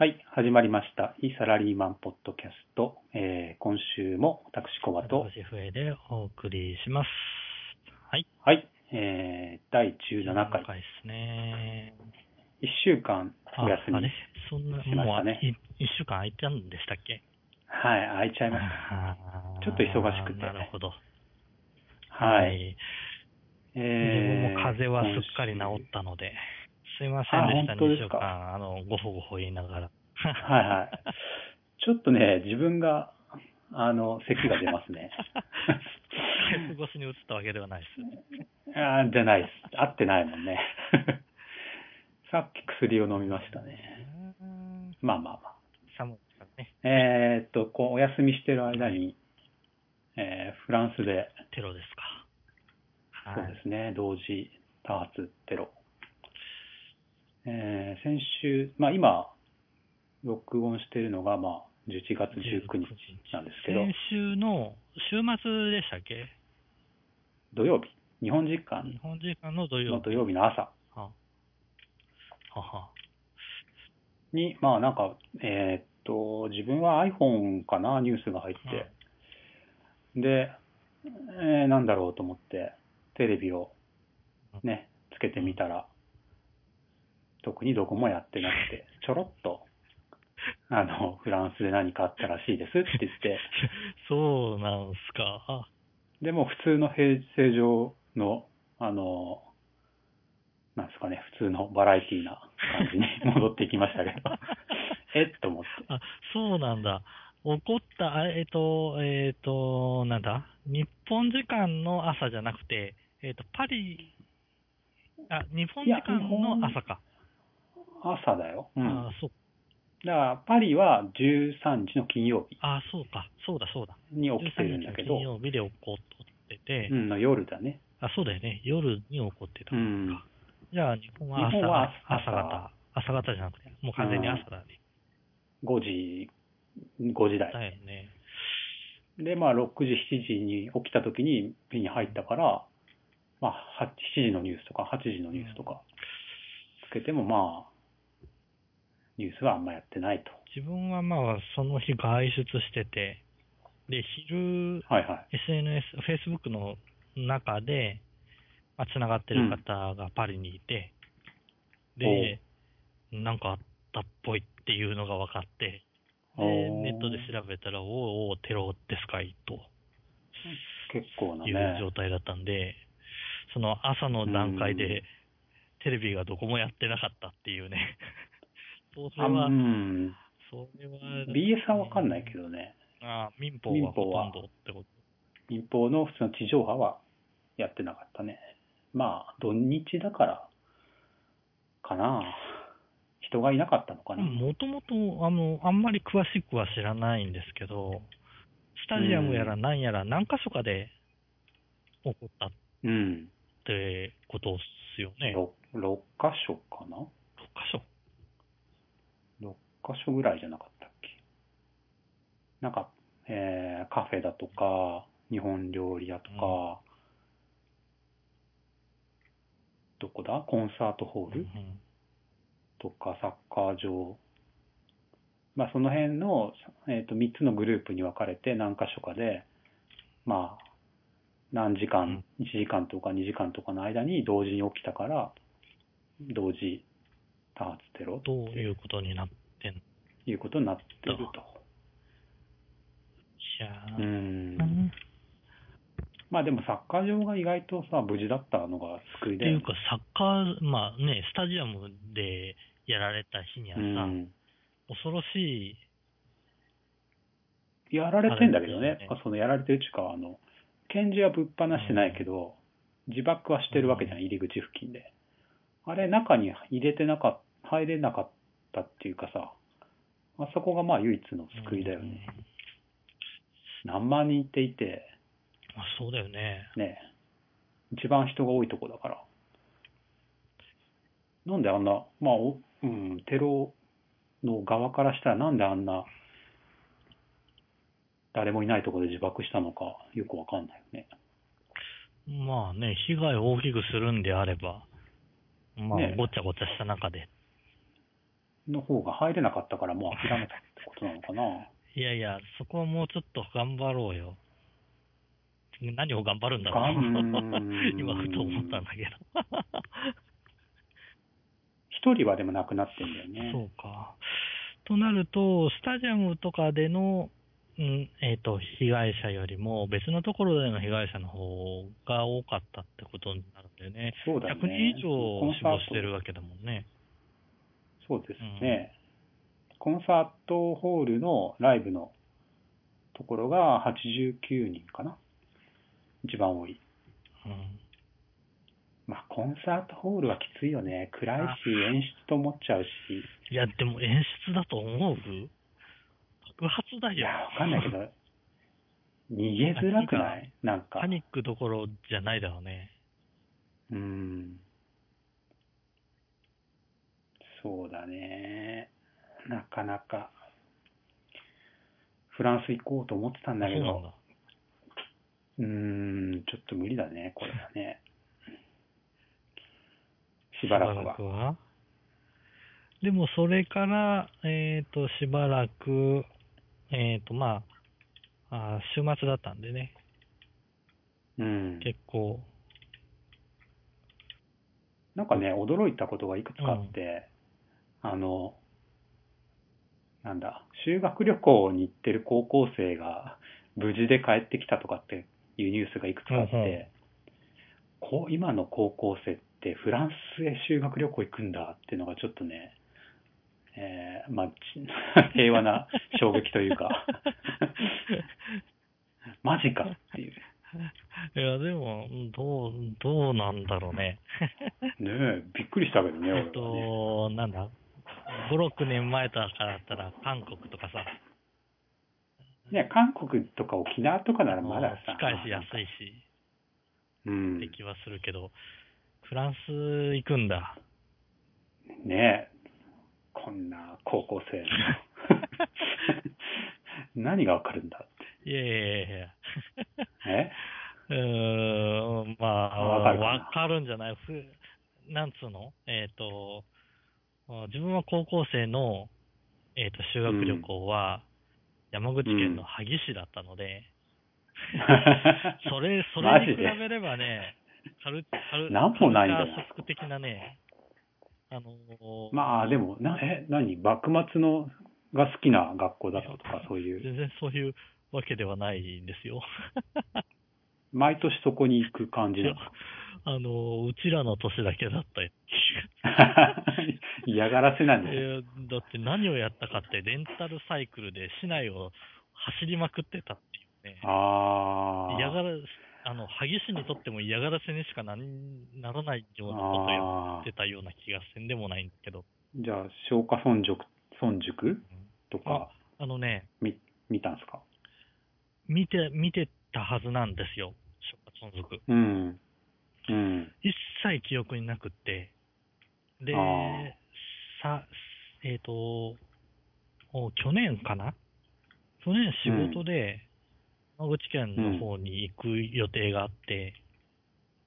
はい、始まりました。いいサラリーマンポッドキャスト。えー今週も私、コバと、私、笛でお送りします。はい。はい、えー第17回、ですね。1週間あお休み。あれ？そんな、しましもうたねい一週間空いたんでしたっけ？はい、空いちゃいました。ちょっと忙しくてなるほど。はい。え自分ーも風邪はすっかり治ったので、すいませんでした、2あ本当ですか？週間、あの、ごほごほ言いながら。はいはい。ちょっとね、自分が、あの、咳が出ますね。ス越しに映ったわけではないです。あーじゃないです。合ってないもんね。さっき薬を飲みましたね。うんまあまあまあ。寒いですからね。えーっと、こう、お休みしてる間に、えーフランスで、テロですか。そうですね、同時多発テロ。えー先週、まあ今、録音してるのが、まあ、11月19日なんですけど、先週の週末でしたっけ？土曜日、日本時間。日本時間の土曜日。の土曜日の朝。ははは。に、まあなんか、えーっと、自分は iPhone かな、ニュースが入って、で、えーなんだろうと思って、テレビをね、つけてみたら、特にどこもやってなくて、ちょろっと、あの、フランスで何かあったらしいですって言って、そうなんすか。でも普通の平正常の、あの、なんですかね、普通のバラエティーな感じに 戻ってきましたけど、えっ？と思って。あ、そうなんだ。怒った、あえっ、と、えっ、と、なんだ？日本時間の朝じゃなくて、えっ、と、パリ、あ、日本時間の朝か。朝だよ。うん。あそう。だから、パリは13日の金曜日あ、そうか。そうだそうだ。に起きてるんだけ13日の金ど、曜日で起こってて、うん、の夜だね。あ、そうだよね。夜に起こってたうん。じゃあ、日本は朝は朝朝方。朝方じゃなくて、もう完全に朝だね。5時、5時台。だよね。で、まあ、6時、7時に起きた時に目に入ったから、まあ、8 7時のニュースとか、8時のニュースとか、つけてもまあ、ニュースはあんまやってないと。自分はまあ、その日外出してて、で、昼、はいはい。SNS、Facebook の中で、まあ、繋がってる方がパリにいて、で、なんかあったっぽいっていうのが分かって、で、ネットで調べたら、おーおーテロですかいと結構ないうね。状態だったんで、その朝の段階うんで、テレビがどこもやってなかったっていうね。それあはう、ん。それは、BS はわかんないけどね。あ民放はほとんどってこと。民放の普通の地上波はやってなかったね。まあ、土日だから、かな。人がいなかったのかな。もともと、あの、あんまり詳しくは知らないんですけど、スタジアムやら何やら何箇所かで起こったっうん。てことっすよね。6, 6箇所かな6箇所 ?6 箇所ぐらいじゃなかったっけ？なんか、えーカフェだとか、日本料理屋とか、どこだ？コンサートホール、うんとかサッカー場、まあ、その辺の、えー、と3つのグループに分かれて何箇所かで、まあ、何時間、1時間とか2時間とかの間に同時に起きたから、同時多発テロどういうことになってんのということになってると。いやうーん。まあでもサッカー場が意外とさ、無事だったのが救いだよね。っていうか、サッカー、まあね、スタジアムでやられた日にはさ、うん。恐ろしい、やられてんだけどねね、そのやられてるっていうか、あの、拳銃はぶっ放してないけど、自爆はしてるわけじゃん、入り口付近で。あれ、中に入れてなかっ入れなかったっていうかさ、あそこがまあ唯一の救いだよね。何万人っていて、まあ、そうだよね。ね、一番人が多いとこだから。なんであんな、まあ、おうん、テロの側からしたらなんであんな、誰もいないところで自爆したのかよくわかんないよね。まあね、被害を大きくするんであれば、まあね、ごちゃごちゃした中で。の方が入れなかったからもう諦めたってことなのかな。いやいや、そこはもうちょっと頑張ろうよ。何を頑張るんだろう 今ふと思ったんだけど。一人はでも亡くなってんだよね。そうか。となると、スタジアムとかでの、うん、えっ、と、被害者よりも別のところでの被害者の方が多かったってことになるんだよね。そうだね。100人以上死亡してるわけだもんね。トそうですね、コンサートホールのライブのところが89人かな。一番多い。うん。まあ、コンサートホールはきついよね。暗いし、演出と思っちゃうし。いや、でも演出だと思う？爆発だよ。いや、わかんないけど、逃げづらくない？なんかパ。ニックどころじゃないだろうね。うん。そうだね。なかなか。フランス行こうと思ってたんだけど、そうーん、ちょっと無理だね、これはね。しばらくは。は？でも、それから、えっ、と、しばらく、えっ、と、まあ、あー週末だったんでね、うん。結構、なんかね、驚いたことがいくつかあって、あの、なんだ、修学旅行に行ってる高校生が無事で帰ってきたとかっていうニュースがいくつかあって、うんうんこう今の高校生ってフランスへ修学旅行行くんだっていうのがちょっとね、えーまあ、ち 平和な衝撃というか、マジかっていう。いや、でも、どう、どうなんだろうね。ねえ、びっくりしたけどね、俺はね。えっと、なんだ、5、6年前とかだったら、韓国とかさ、ね、韓国とか沖縄とかならまださ、近いし安いし、うん。って、気はするけど、フランス行くんだ。ねえ、こんな高校生の。何がわかるんだっいやいやいやいや。て。え？うーん、まあ、わかるんじゃない？ふなんつうの？えっ、と、あ自分は高校生の、えっ、と、修学旅行は、山口県の萩市だったので、それ、それに比べればね、カル、カル、なんもないんだよカルチャーショック的なね、あのーまあでも、なえ、何？幕末のが好きな学校だったとか、そういう？全然そういうわけではないんですよ。毎年そこに行く感じいやなの。あのーうちらの年だけだったよ。嫌がらせなんだよ。えーだって何をやったかって、レンタルサイクルで市内を走りまくってたっていうね。ああ。嫌がら、あの、萩市にとっても嫌がらせにしかなならないようなことをやあってたような気がせんでもないんだけど。ーじゃあ、松下村塾、村塾とか、あのね、み、見たんすか？見て、見てたはずなんですよ。松下村塾。うん。うん。一切記憶になくって。でさ、えっ、と、お去年かな？去年仕事で、山口県の方に行く予定があって、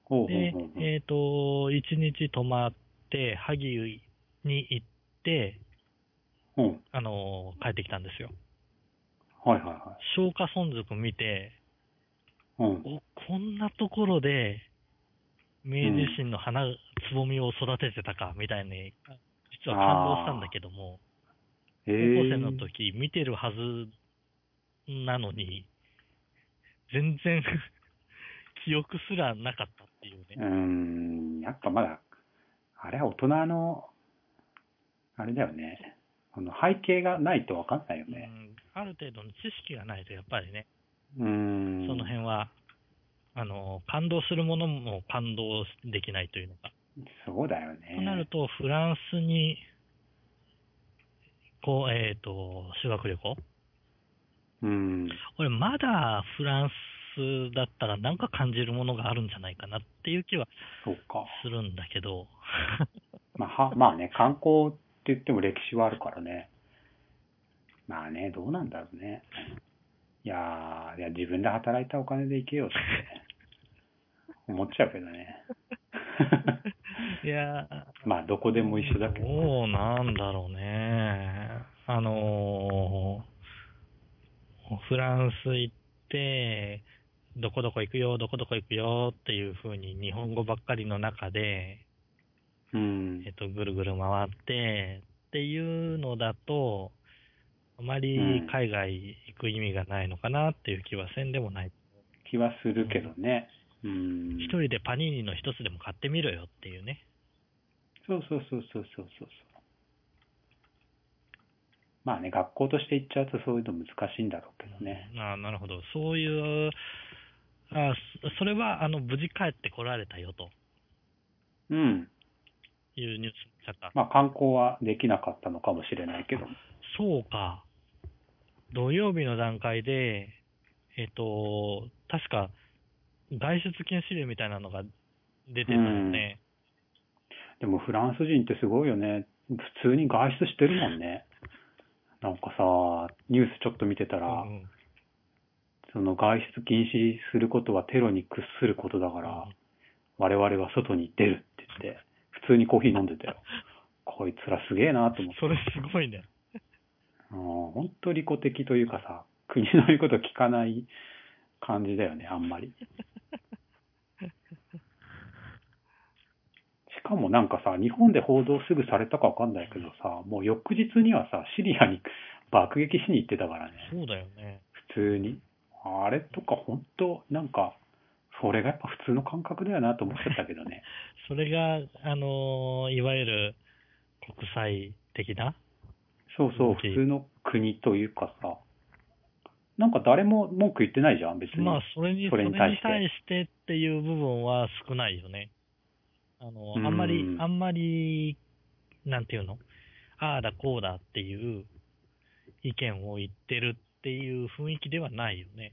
ほうほうでえっ、と、一日泊まって、萩に行って、うん。あの帰ってきたんですよ。はいはいは松下村塾見て、い。うん。お、こんなところで、明治維新の花、つぼみを育ててたか、みたいに、実は感動したんだけども、え高校生の時見てるはずなのに、全然 記憶すらなかったっていうね。ん、やっぱまだ、あれは大人の、あれだよね。あの背景がないとわかんないようね。ん、ある程度の知識がないと、やっぱりね、うーん。その辺は、あの、感動するものも感動できないというのか。そうだよね。となると、フランスに、こう、えっ、と、修学旅行？うん。俺、まだフランスだったらなんか感じるものがあるんじゃないかなっていう気はそうか。するんだけど、まあ、は、まあね、観光って言っても歴史はあるからね。まあね、どうなんだろうね。いやー、いや、自分で働いたお金で行けよって思っちゃうけどね。いや まあ、どこでも一緒だけど。どうなんだろうね。あのーフランス行って、どこどこ行くよ、どこどこ行くよっていう風に日本語ばっかりの中で、うんえっ。と、ぐるぐる回ってっていうのだと、あまり海外行く意味がないのかなっていう気はせんでもない。気はするけどね。うん。一人でパニーニの一つでも買ってみろよっていうね。そうそうそうそうそうそう。まあね、学校として行っちゃうとそういうの難しいんだろうけどね。ああ、なるほど。そういう、あそそれは、あの、無事帰ってこられたよとうん。いうニュースだった。まあ観光はできなかったのかもしれないけど。そうか。土曜日の段階で、えっ、と、確か、外出禁止令みたいなのが出てたよね。でもフランス人ってすごいよね。普通に外出してるもんね。なんかさ、ニュースちょっと見てたら、うんうんその外出禁止することはテロに屈することだから、我々は外に出るって言って、普通にコーヒー飲んでたよ。こいつらすげえなと思って。それすごいね。うん本当利己的というかさ、国の言うこと聞かない感じだよね、あんまり。しかもなんかさ、日本で報道すぐされたかわかんないけどさ、もう翌日にはさ、シリアに爆撃しに行ってたからね、そうだよね。普通に。あれとか本当、なんか、それがやっぱ普通の感覚だよなと思っちゃったけどね。それが、あのーいわゆる国際的な？そうそう、普通の国というかさ、なんか誰も文句言ってないじゃん、別に。まあ、それに、そそれにれに対して対してっていう部分は少ないよね。あの、うんあんまり、あんまり、なんていうの？ああだこうだっていう意見を言ってるっていう雰囲気ではないよね。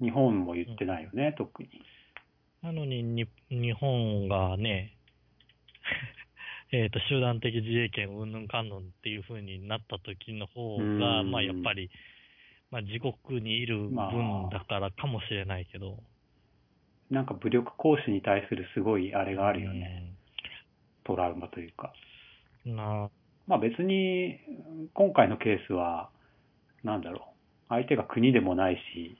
日本も言ってないよね、特に。なのに、に日本がね、えっと、集団的自衛権うんぬんかんぬんっていう風になった時の方が、うんまあやっぱり、まあ自国にいる分まあだからかもしれないけど。なんか武力行使に対するすごいあれがあるよね。トラウマというか。うん。なまあ別に、今回のケースは、なんだろう。相手が国でもないし、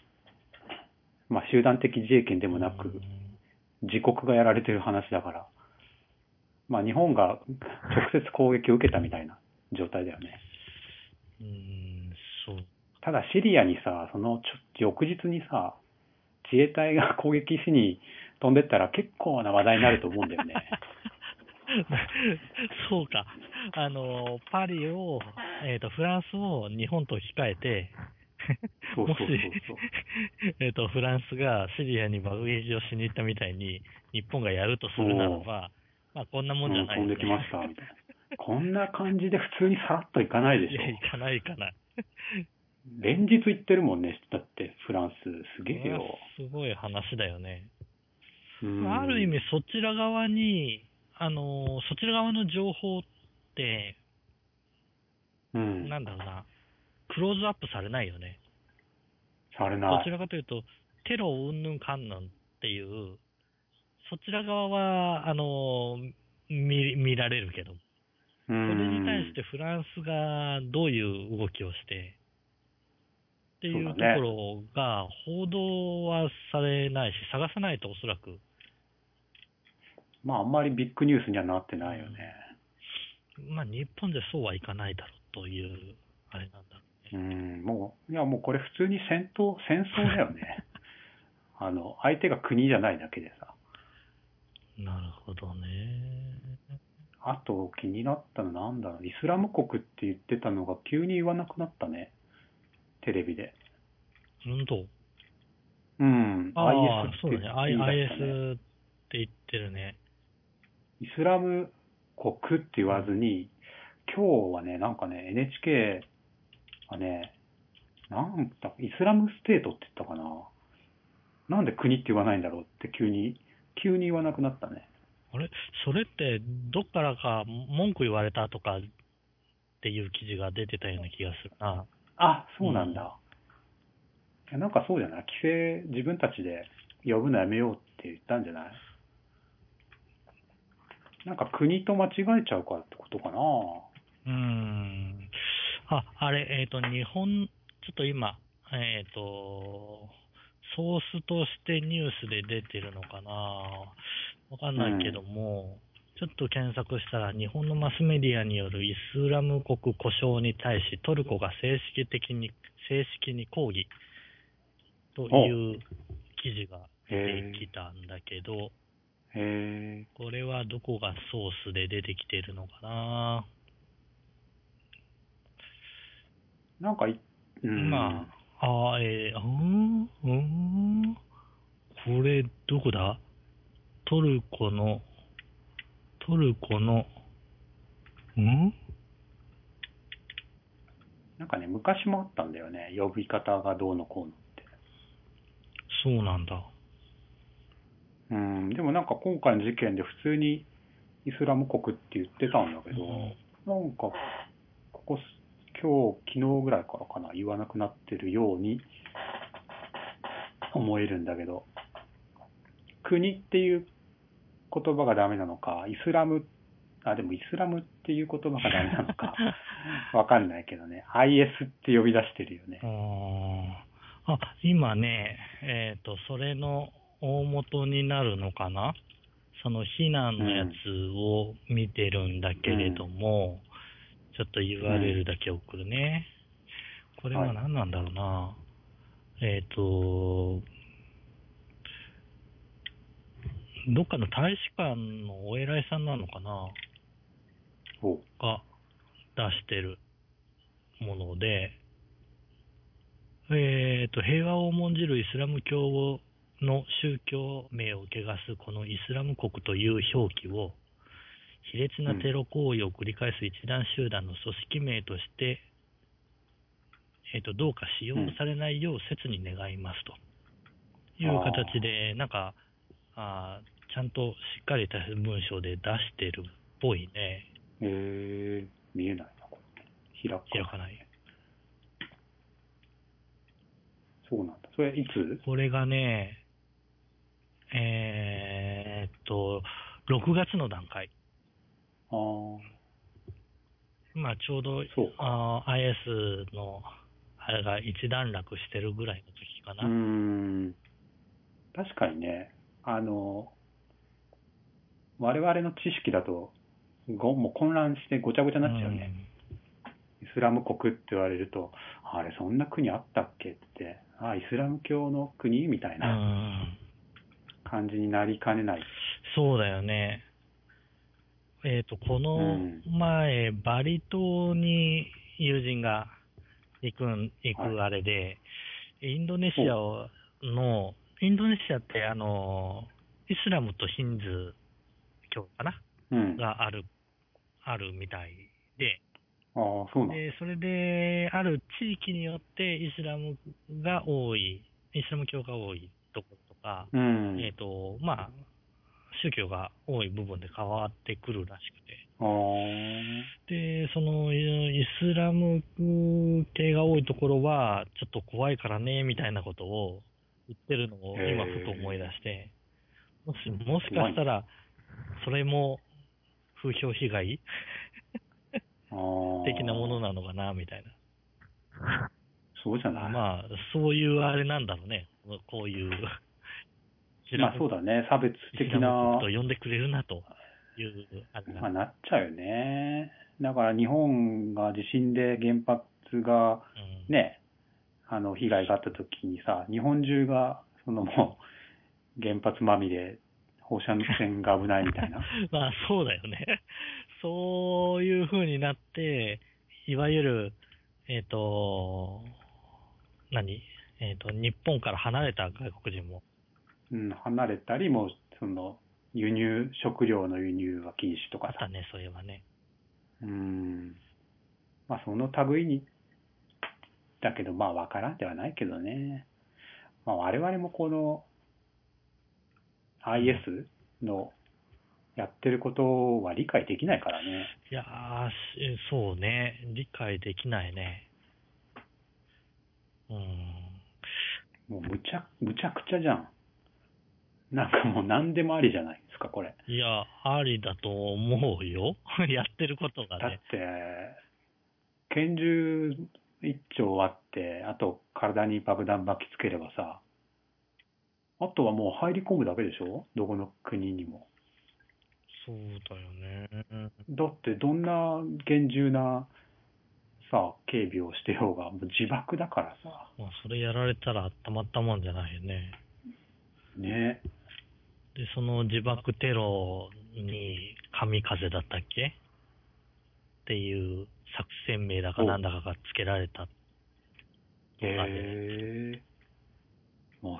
まあ集団的自衛権でもなく、自国がやられてる話だから、まあ日本が直接攻撃を受けたみたいな状態だよね。うん、うんそう。ただシリアにさ、その翌日にさ、自衛隊が 攻撃しに飛んでったら結構な話題になると思うんだよね。そうか。あの、パリを、えっ、と、フランスを日本と控えて、もし、えっと、フランスがシリアに爆撃をしに行ったみたいに、日本がやるとするならば、まあ、こんなもんじゃない、うん飛んできました、みたいな。こんな感じで普通にさらっといかないでしょ。いや、行かないかない。連日行ってるもんね、だってフランス。すげえよ。すごい話だよね。うんある意味、そちら側に、あの、そちら側の情報って、うん。なんだろうな、クローズアップされないよね。されない。どちらかというと、テロうんぬんかんぬんっていう、そちら側は、あの、見見られるけど、そそれに対してフランスがどういう動きをして、っていうところが報道はされないし、探さないとおそらく、まああんまりビッグニュースにはなってないよね。まあ日本じゃそうはいかないだろうという、あれなんだろううね。ん、もう、いやもうこれ普通に戦闘、戦争だよね。あの、相手が国じゃないだけでさ。なるほどね。あと気になったのなんだろう、イスラム国って言ってたのが急に言わなくなったね。テレビで。本当？うん。ああそうだね IS って言ってるね。イスラム国って言わずに、今日はね、なんかね、NHK はね、なんだ、イスラムステートって言ったかな。なんで国って言わないんだろうって急に、急に言わなくなったね。あれ？それって、どっからか文句言われたとかっていう記事が出てたような気がするな。あ、そうなんだ。いやなんかそうじゃない？規制、自分たちで呼ぶのやめようって言ったんじゃない？なんか国と間違えちゃうからってことかな？うーん。あ、あれ、えっ、と、日本、ちょっと今、えっ、と、ソースとしてニュースで出てるのかな？わかんないけども、ちょっと検索したら、日本のマスメディアによるイスラム国故障に対し、トルコが正式的に、正式に抗議という記事が出てきたんだけど。これはどこがソースで出てきてるのかな？なんかい、うん。まあ、あーえー、うーん、うーん。これ、どこだ？トルコの、トルコの、ん？なんかね、昔もあったんだよね。呼び方がどうのこうのって。そうなんだ。うん。でもなんか今回の事件で普通にイスラム国って言ってたんだけど、なんか、ここす、今日、昨日ぐらいからかな、言わなくなってるように思えるんだけど、国っていう言葉がダメなのか、イスラム、あ、でもイスラムっていう言葉がダメなのか、わかんないけどね、IS って呼び出してるよねあ。今ね、えっ、と、それの大元になるのかな？その避難のやつを見てるんだけれども、ちょっと URL だけ送るね。これは何なんだろうな。えっ、と、どっかの大使館のお偉いさんなのかな？お。が出してるもので、えっ、と、平和を重んじるイスラム教の宗教名を汚すこのイスラム国という表記を、卑劣なテロ行為を繰り返す一団集団の組織名として、えっ、と、どうか使用されないよう切に願いますと。いう形で、なんか、あゃんとしっかりした文章で出してるっぽいね。えー、見えないな、これ。開か開かない。そうなんだ。それ、いつ？これがね、えーっと、6月の段階。ああ、まあちょうどそうかあー IS のあれが一段落してるぐらいの時かな。ん。確かにね、あの、我々の知識だと、ごもう混乱してごちゃごちゃになっちゃうね。イスラム国って言われると、あれ、そんな国あったっけ？って、あイスラム教の国みたい。なん感じになりかねない。そうだよね。えーっと、このうん前、バリ島に友人が行くん、行くあれで、インドネシアをの、インドネシアってあの、イスラムとヒンズー教かなうん。あがある、あるみたいで、あ、そうな。で、それで、ある地域によってイスラムが多い、イスラム教が多いところとか、うん。えっ、と、まあ、宗教が多い部分で変わってくるらしくて、ああ、で、そのイスラム系が多いところは、ちょっと怖いからね、みたいなことを言ってるのを今ふと思い出して、もし、もしかしたら、それも風評被害。的なものなのかな、みたいな。そうじゃない？まあ、そういうあれなんだろうね。こういう、まあそうだね。差別的な国、と呼んでくれるなという、まあが。なっちゃうよね。だから日本が地震で原発がうんね、あの、被害があった時にさ、日本中が、そのもう、原発まみれ、放射線が危ないみたいな。まあそうだよね。そういう風になって、いわゆる、えっ、と、何？えっ、と、日本から離れた外国人も、うん、離れたり、もう、その、輸入、食料の輸入は禁止とかさあった。ね、そういえばね。うん。まあ、その類に、だけど、まあ、わからんではないけどね。まあ、我々もこの、IS のやってることは理解できないからね。いやー、しそうね。理解できないね。うん。もうむちゃ、むちゃくちゃじゃん。なんかもう何でもありじゃないですか、これ。いや、ありだと思うよ。やってることがね。だって、拳銃一丁あって、あと体に爆弾巻きつければさ、あとはもう入り込むだけでしょ？どこの国にも。そうだよね。だってどんな厳重なさ、警備をしてようが、もう自爆だからさ。まあ、それやられたらたまったもんじゃないよね。ね。で、その自爆テロに神風だったっけ？っていう作戦名だかなんだかが付けられた。へえ。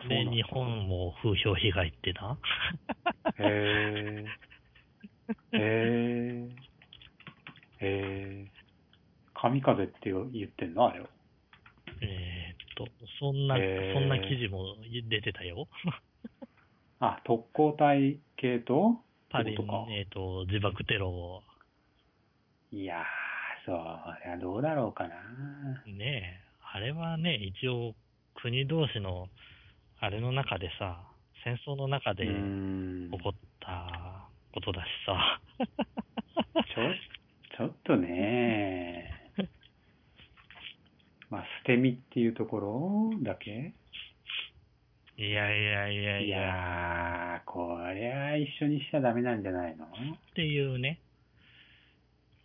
で、日本も風評被害ってな。へえ。へえ。へえ。神風って言ってんのあれを。えーっと、そんな、そんな記事も出てたよ。あ、特攻隊系と？パリってことか、えーっと、自爆テロを、いやー、そりゃどうだろうかな。ねえ、あれはね、一応国同士の、あれの中でさ、戦争の中で。起こったことだしさ。ちょ、ちょっとね、まあ、捨て身っていうところだけ？いやいやいやいいや、やー、こりゃ一緒にしちゃダメなんじゃないの？っていうね。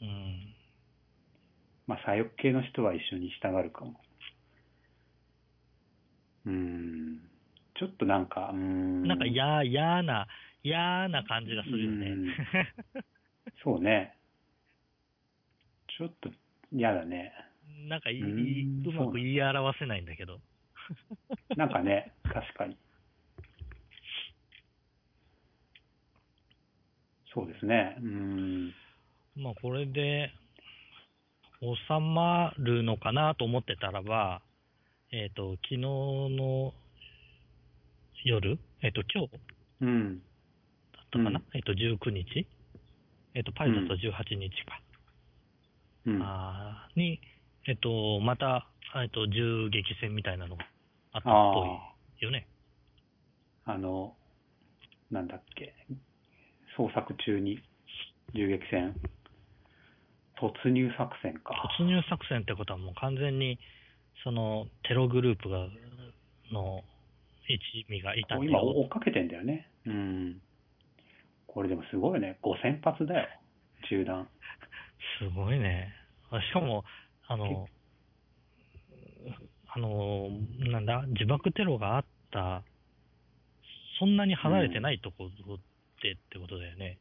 うん。まあ、左翼系の人は一緒にしたがるかも。うーん。ちょっとなんか、ん。なんか嫌、嫌な、嫌な感じがするよね。うん そうね。ちょっと嫌だね。なんかいい、うまく言い表せないんだけど。なんかね、確かに。そうですね。うーん。まあこれで収まるのかなと思ってたらば、えっ、と、昨日の夜、えっ、と、今日うん。だったかな、うんえっ、と、19日えっ、と、パリだと18日か。うん。あーに、えっ、と、また、えっ、と、銃撃戦みたいなのがあったっぽいよね。あの、なんだっけ？捜索中に銃撃戦。突入作戦か。突入作戦ってことはもう完全に、その、テログループが、の一味がいたんだ今よ。追っかけてんだよね。うん。これでもすごいよね。5000発だよ。銃弾。すごいね。あしかも、あの、あの、なんだ、自爆テロがあった、そんなに離れてないところってってことだよね。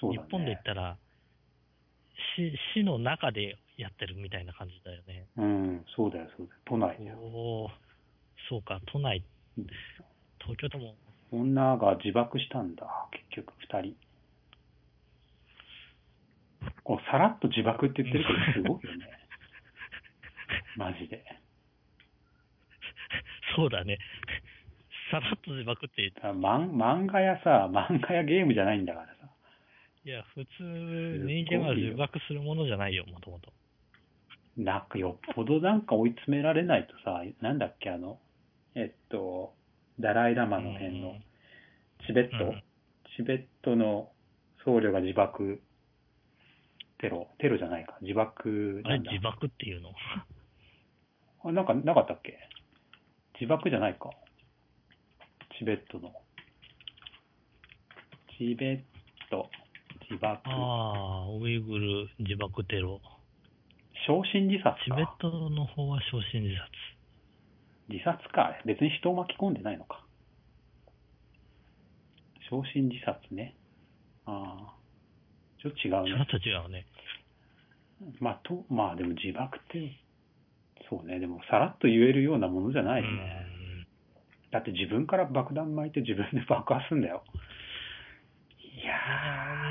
そうだね。日本で言ったら、市、市の中でやってるみたいな感じだよね。うん、そうだよ、そうだよ。都内だよ。おおそうか、都内、東京でも、女が自爆したんだ、結局、二人。こう、さらっと自爆って言ってるけど、すごいよね。マジで。そうだね。さらっと自爆って言って、漫画やさ、漫画やゲームじゃないんだからさ。いや、普通、人間は自爆するものじゃないよ、もともと。なんかよっぽどなんか追い詰められないとさ、なんだっけ、あの、えっと、ダライラマの辺の、チベット、うんチベットの僧侶が自爆、テロ、テロじゃないか、自爆あれ、なんだ。自爆っていうの？あなんかなかったっけ？自爆じゃないか。チベットの。チベット、自爆。ああ、ウイグル自爆テロ。焼身自殺か。チベットの方は焼身自殺。自殺か。別に人を巻き込んでないのか。焼身自殺ね。ああ。ちょっと違うね。ちょっと違うね。まあ、と、まあでも自爆って、そうね。でもさらっと言えるようなものじゃないよね。だって自分から爆弾巻いて自分で爆破すんだよ。いや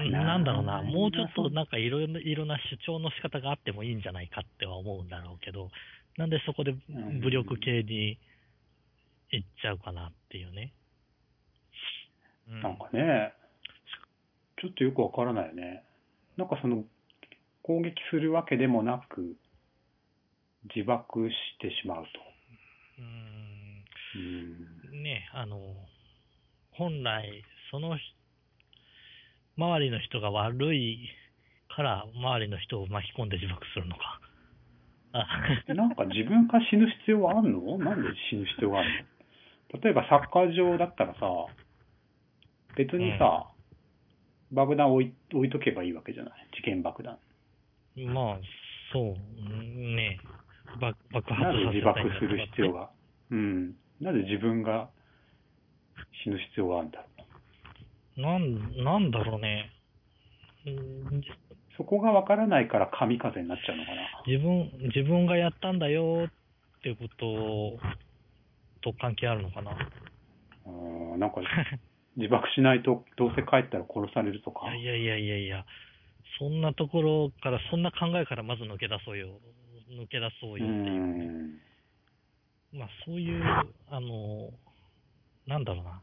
ー、うんなんだろうな、んもうちょっとなんかいろいろいろな主張の仕方があってもいいんじゃないかっては思うんだろうけど、なんでそこで武力系に行っちゃうかなっていうね。うんなんかね、ちょっとよくわからないよね。なんかその、攻撃するわけでもなく、自爆してしまうと。うんうん。ね、あの、本来、そのひ、周りの人が悪いから、周りの人を巻き込んで自爆するのか。あ なんか自分が死ぬ必要はあるの？なんで死ぬ必要があるの？例えばサッカー場だったらさ、別にさ、爆弾置い置いとけばいいわけじゃない？事件爆弾。まあ、そう、うんね爆爆な発ぜ自させたいんする必要が？うん。なぜ自分が死ぬ必要があるんだろう？なん、なんだろうね。うんそこがわからないから神風になっちゃうのかな。自分、自分がやったんだよってことと関係あるのかな。うーんなんか自爆しないとどうせ帰ったら殺されるとか。いやいやいやいや、そんなところから、そんな考えからまず抜け出そうよ。抜け出そううよっていう。ん。まあそういう、あの、なんだろうな。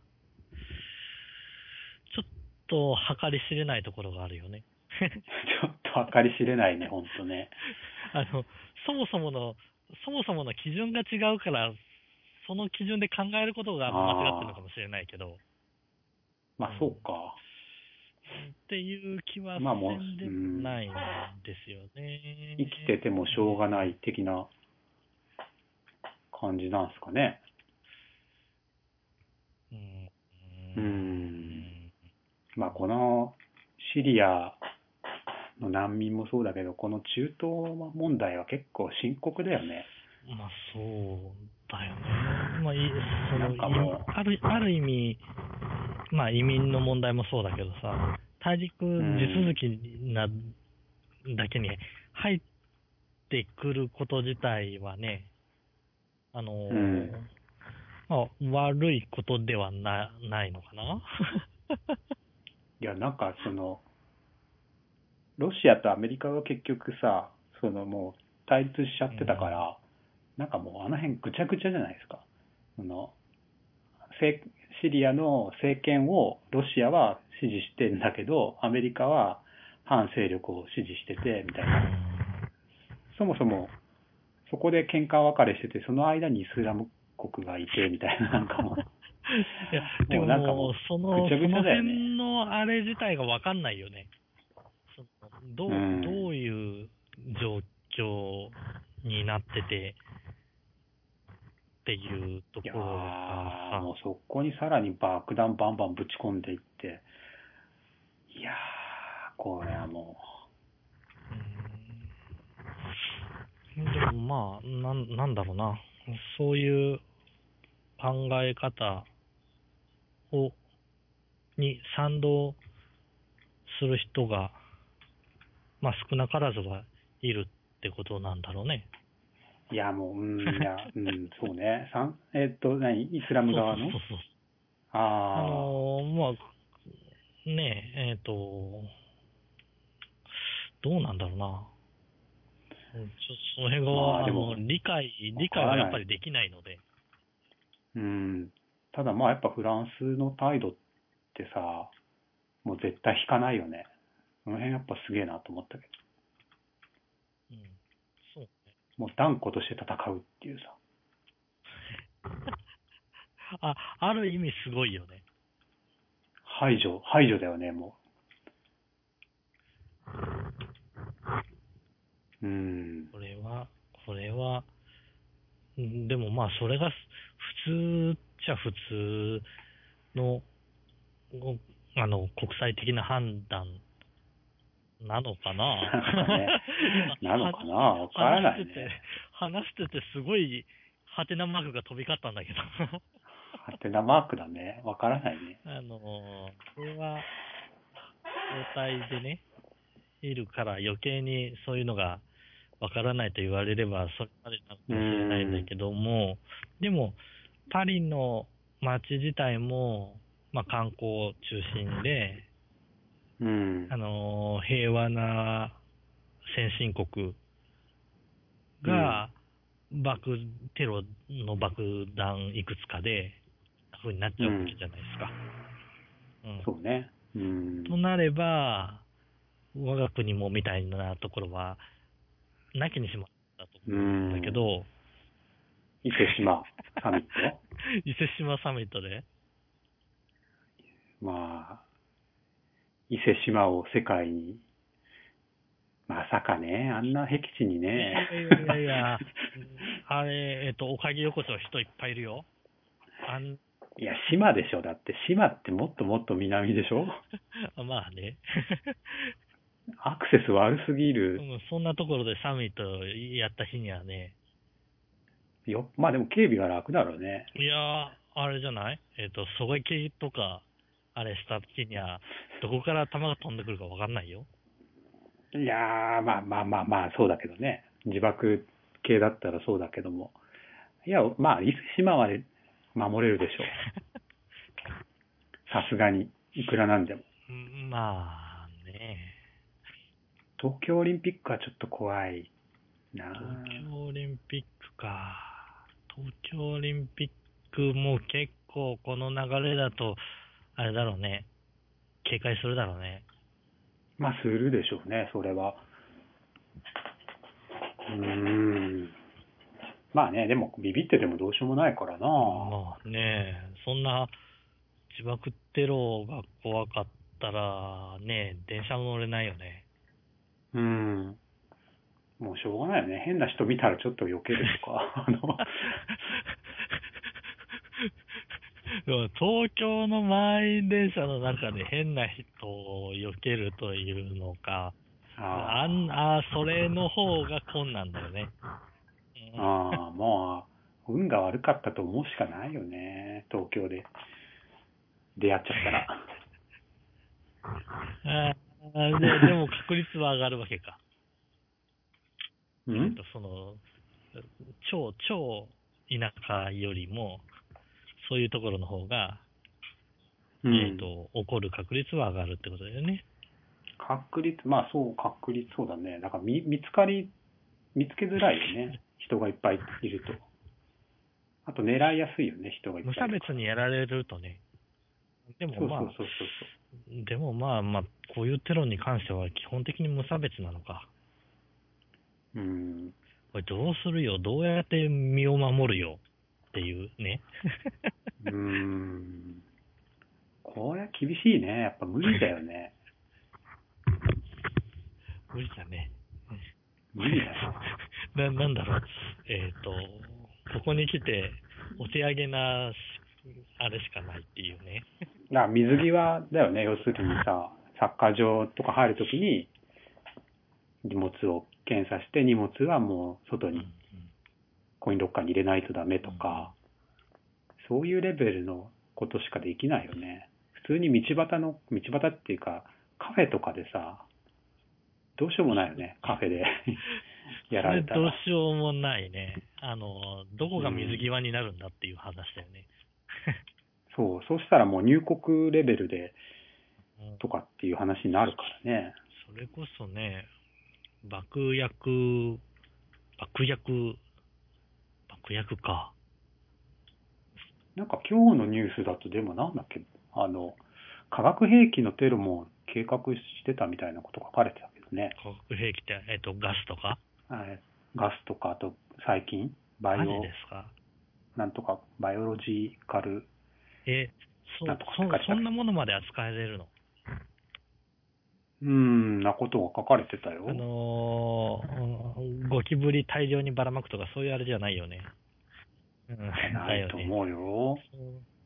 ちょっと計り知れないところがあるよね。ちょっと計り知れないね、ほんとね。あの、そもそもの、そもそもの基準が違うから、その基準で考えることが間違ってるのかもしれないけど、まあそうか。っていう気はまあもうせんでもないんですよね。生きててもしょうがない的な感じなんすかね。うん。ううんん。まあこのシリアの難民もそうだけど、この中東問題は結構深刻だよね。まあそうだよね。まあいそのあるある意味、まあ移民の問題もそうだけどさ、大陸地続きなだけに入ってくること自体はね、あの、んまあ、悪いことではなないのかな。いや、なんかその、ロシアとアメリカが結局さ、そのもう対立しちゃってたから、なんかもうあの辺ぐちゃぐちゃじゃないですか。その、せシリアの政権をロシアは支持してんだけど、アメリカは反勢力を支持してて、みたいな。そもそも、そこで喧嘩別れしてて、その間にイスラム国がいて、みたいな、なんかもう。いや、でもなんかもうその、ぐちゃぐちゃだよねその辺のあれ自体がわかんないよね。どう、うん。どういう状況になってて、っていうところがー、さ、もうそこにさらに爆弾バンバンぶち込んでいって、いやー、これはもうん。でもまあ、なん、なんだろうな。そういう考え方を、に賛同する人が、まあ少なからずはいるってことなんだろうね。う、いや、もう、うん、いや、うん、そうね。さんえっと、何？イスラム側の？そうそうそうそうああのーまあ、ねえ、えっ、と、どうなんだろうな。うんちょその辺が、あまあでもの理解、理解はやっぱりできないので。ー、うん。ただまあやっぱフランスの態度ってさ、もう絶対引かないよね。その辺やっぱすげえなと思ったけうん、そうね。ど、もう断固として戦うっていうさ。あ、ある意味すごいよね。排除、排除だよね、もう。うん。これは、これは、うんでもまあ、それが普通っちゃ普通の、ごあの、国際的な判断なのかな？なのかな？わからないね話してて、話しててすごい、ハテナマークが飛び交ったんだけど。ハテナマークだね。わからないね。あの、これは、交代でね、いるから余計にそういうのがわからないと言われれば、それまでなのかもしれないんだけども、でも、パリの街自体も、まあ観光中心で、うんあ。の、平和な先進国が、爆、テロの爆弾いくつかで、ふうになっちゃうわけじゃないですか。うんそうね。うん。となれば、我が国もみたいなところは、なきにしもあったと思うんだけど、伊勢島サミット？伊勢志摩サミットで、まあ、伊勢志摩を世界に、まさかね、あんな僻地にいね。やいやいやいや、あれ、えっと、おかげ横丁人いっぱいいるよ。あんいや、島でしょ。だって島ってもっともっと南でしょ まあね。アクセス悪すぎるうんそんなところでサミットやった日にはね、よ。まあでも警備が楽だろうね。いやー、あれじゃない？えっ、と、狙撃とか、あれした時には、どこから弾が飛んでくるかわかんないよ。いやー、まあまあまあまあ、そうだけどね。自爆系だったらそうだけども。いや、まあ、伊勢島まで守れるでしょう。さすがに。いくらなんでも。うんまあね。東京オリンピックはちょっと怖いな東京オリンピックか。東京オリンピックも結構この流れだと、あれだろうね。警戒するだろうね。まあ、するでしょうね、それは。うーん。まあね、でも、ビビっててもどうしようもないからな。まあね、そんな自爆テロが怖かったら、ね、電車乗れないよね。うん。もうしょうがないよね。変な人見たらちょっと避けるとか。あの 東京の満員電車の中で変な人を避けるというのか、ああんあそれの方が困難だよね。う んああ、もう、運が悪かったと思うしかないよね。東京で出会っちゃったら。あーででも確率は上がるわけか。うん？えっと、その、超、超田舎よりも、そういうところの方が、うんえっと、起こる確率は上がるってことだよね。確率、まあそう、確率、そうだね。だから見見つかり、見つけづらいよね。人がいっぱいいると。あと狙いやすいよね、人がいっぱいいる無差別にやられるとね。でもまあそうそう、そうそうでもまあまあ、こういうテロに関しては基本的に無差別なのか。うん。これどうするよ、どうやって身を守るよ？っていうね。うーん。これは厳しいね。やっぱ無理だよね。無理だね。無理だよ。な、なんだろう。えっ、と、ここに来て、お手上げな、あれしかないっていうね。だから水際だよね。要するにさ、サッカー場とか入るときに、荷物を検査して、荷物はもう外うんにコインロッカーに入れないとダメとか、そういうレベルのことしかできないよね。普通に道端の、道端っていうか、カフェとかでさ、どうしようもないよね。カフェで やられたそれどうら。しようもないね。あの、どこが水際になるんだっていう話だよね。そう、そうしたらもう入国レベルでうんとかっていう話になるからね。それこそね、爆薬、爆薬、爆薬か。なんか今日のニュースだとでもなんだっけ、あの、化学兵器のテロも計画してたみたいなこと書かれてたけどね。化学兵器って、えっ、と、ガスとか？はい。ガスとか、あと最近、バイオマジで、すか？なんとか、バイオロジカル、え、そなんとかそそんなものまで扱えれるの？うーん、なことが書かれてたよ。あのー、ゴキブリ大量にばらまくとかそういうあれじゃないよね。うん、ないと。思うよ。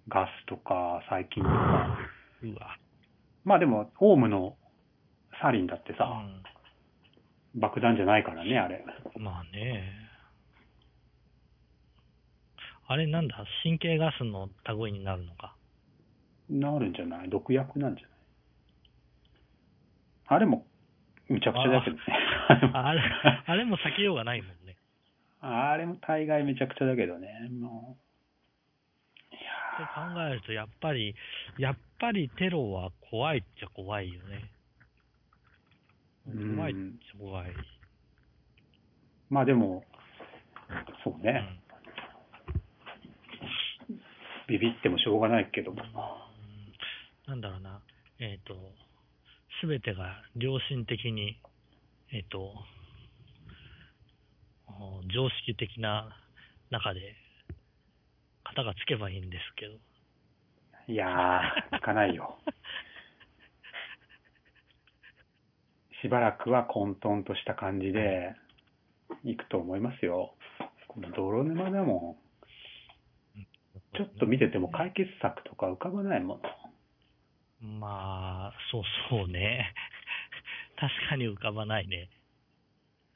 ガスとか、最近とか。うわ。まあでも、オウムのサリンだってさ、うん爆弾じゃないからね、あれ。まあね。あれなんだ？神経ガスの類になるのか？なるんじゃない？毒薬なんじゃない？あれも、むちゃくちゃだけどね。あれ、あれも避けようがないもんね。あれも大概めちゃくちゃだけどね。もう。いってや考えると、やっぱり、やっぱりテロは怖いっちゃ怖いよね。うん怖いっちゃ怖い。ーまあでも、そううね。んビビってもしょうがないけども。なんだろうな、えっ、と、すべてが良心的に、えっ、と、お常識的な中で、型がつけばいいんですけど、いやー、行かないよ。しばらくは混沌とした感じで行くと思いますよ。この泥沼でも、ちょっと見てても解決策とか浮かばないもの。まあ、そうそうね。確かに浮かばないね。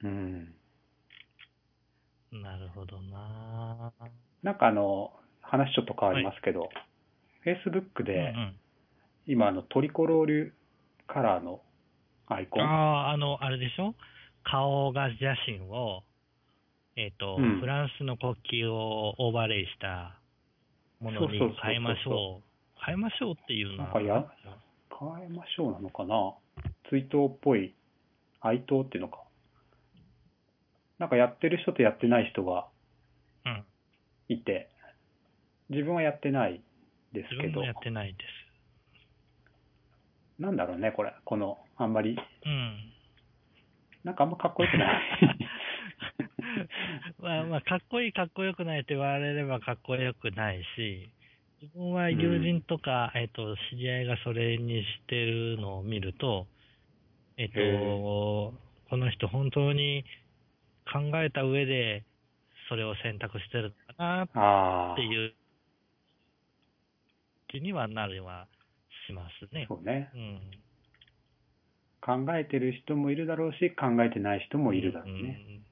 うん。なるほどななんかあの、話ちょっと変わりますけど、Facebook うんうで、ん。今あのトリコロールカラーのアイコン。ああ、あの、あれでしょ？顔が写真を、えっ、と、うんフランスの国旗をオーバーレイしたものに変えましょう。変えましょうっていうのは。なんかや変えましょうなのかな？追悼っぽい、哀悼っていうのか。なんかやってる人とやってない人がうん。いて、自分はやってないですけど自分も、やってないです。なんだろうね、これ。この、あんまり、うん。なんかあんまかっこよくない。まあまあ、かっこいい、かっこよくないって言われればかっこよくないし、自分は友人とか、えっ、と、知り合いがそれにしてるのを見ると、えっ、とこの人本当に考えた上で、それを選択してるのかなって、いう気にはなるはしますね。そうね。うん。考えてる人もいるだろうし、考えてない人もいるだろうね。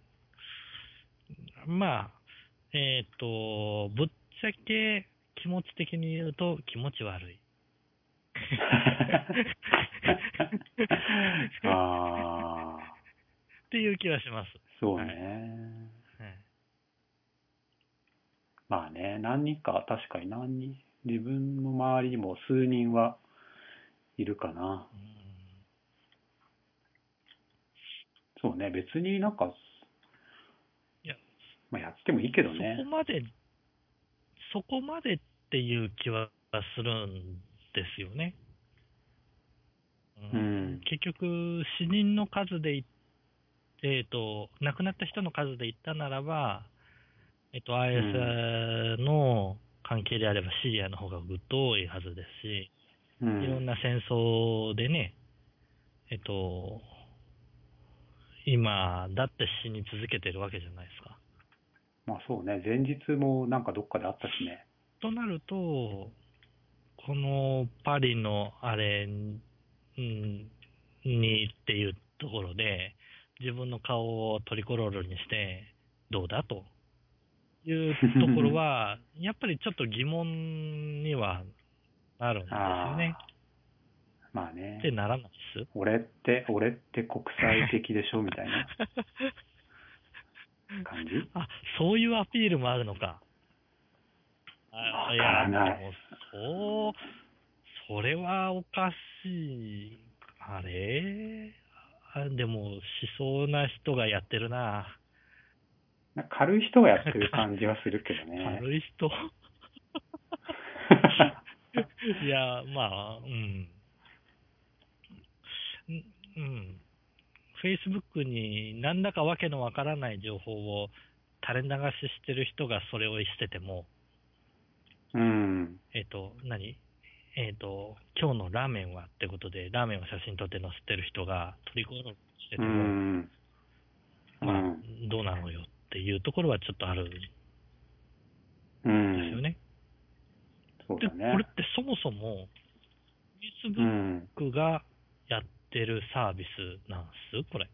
うんまあ、えっ、と、ぶっちゃけ気持ち的に言うと気持ち悪い。ああ、っていう気はします。そうね。はいまあね、何人か、確かに何人、自分の周りにも数人はいるかな。そうね、別になんか、いや、まあやってもいいけどそねこ。まで、そこまでっていう気はするんですよね。ううん結局、死人の数でい、えっ、と、亡くなった人の数で言ったならば、えっ、と、IS の関係であればシリアの方がぐっと多いはずですし、ういろんん。な戦争でね、えっと、今、だって死に続けてるわけじゃないですか。まあそうね、前日もなんかどっかであったしね。となると、このパリのあれうんにっていうところで、自分の顔をトリコロールにして、どうだと？いうところは、やっぱりちょっと疑問にはなるんですよね。まあねって。ならないです？俺って、俺って国際的でしょ？みたいな 感じ？あ、そういうアピールもあるのか。あわからないや、でもそう、それはおかしい。あれ？あでも、しそうな人がやってるな。な軽い人がやってる感じはするけどね。軽い人？いや、まあ、うん。んうん。Facebook に何らかわけのわからない情報を垂れ流ししてる人がそれを捨てても、うん。えっ、と、何？えっ、と、今日のラーメンはってことで、ラーメンを写真撮って載せてる人がトリコロールしててうも、ん。まあうん、どうなのよっていうところはちょっとあるんでうん。すよね。うだね。これってそもそも、う Facebook ん。僕がやってるサービスなんす？これ。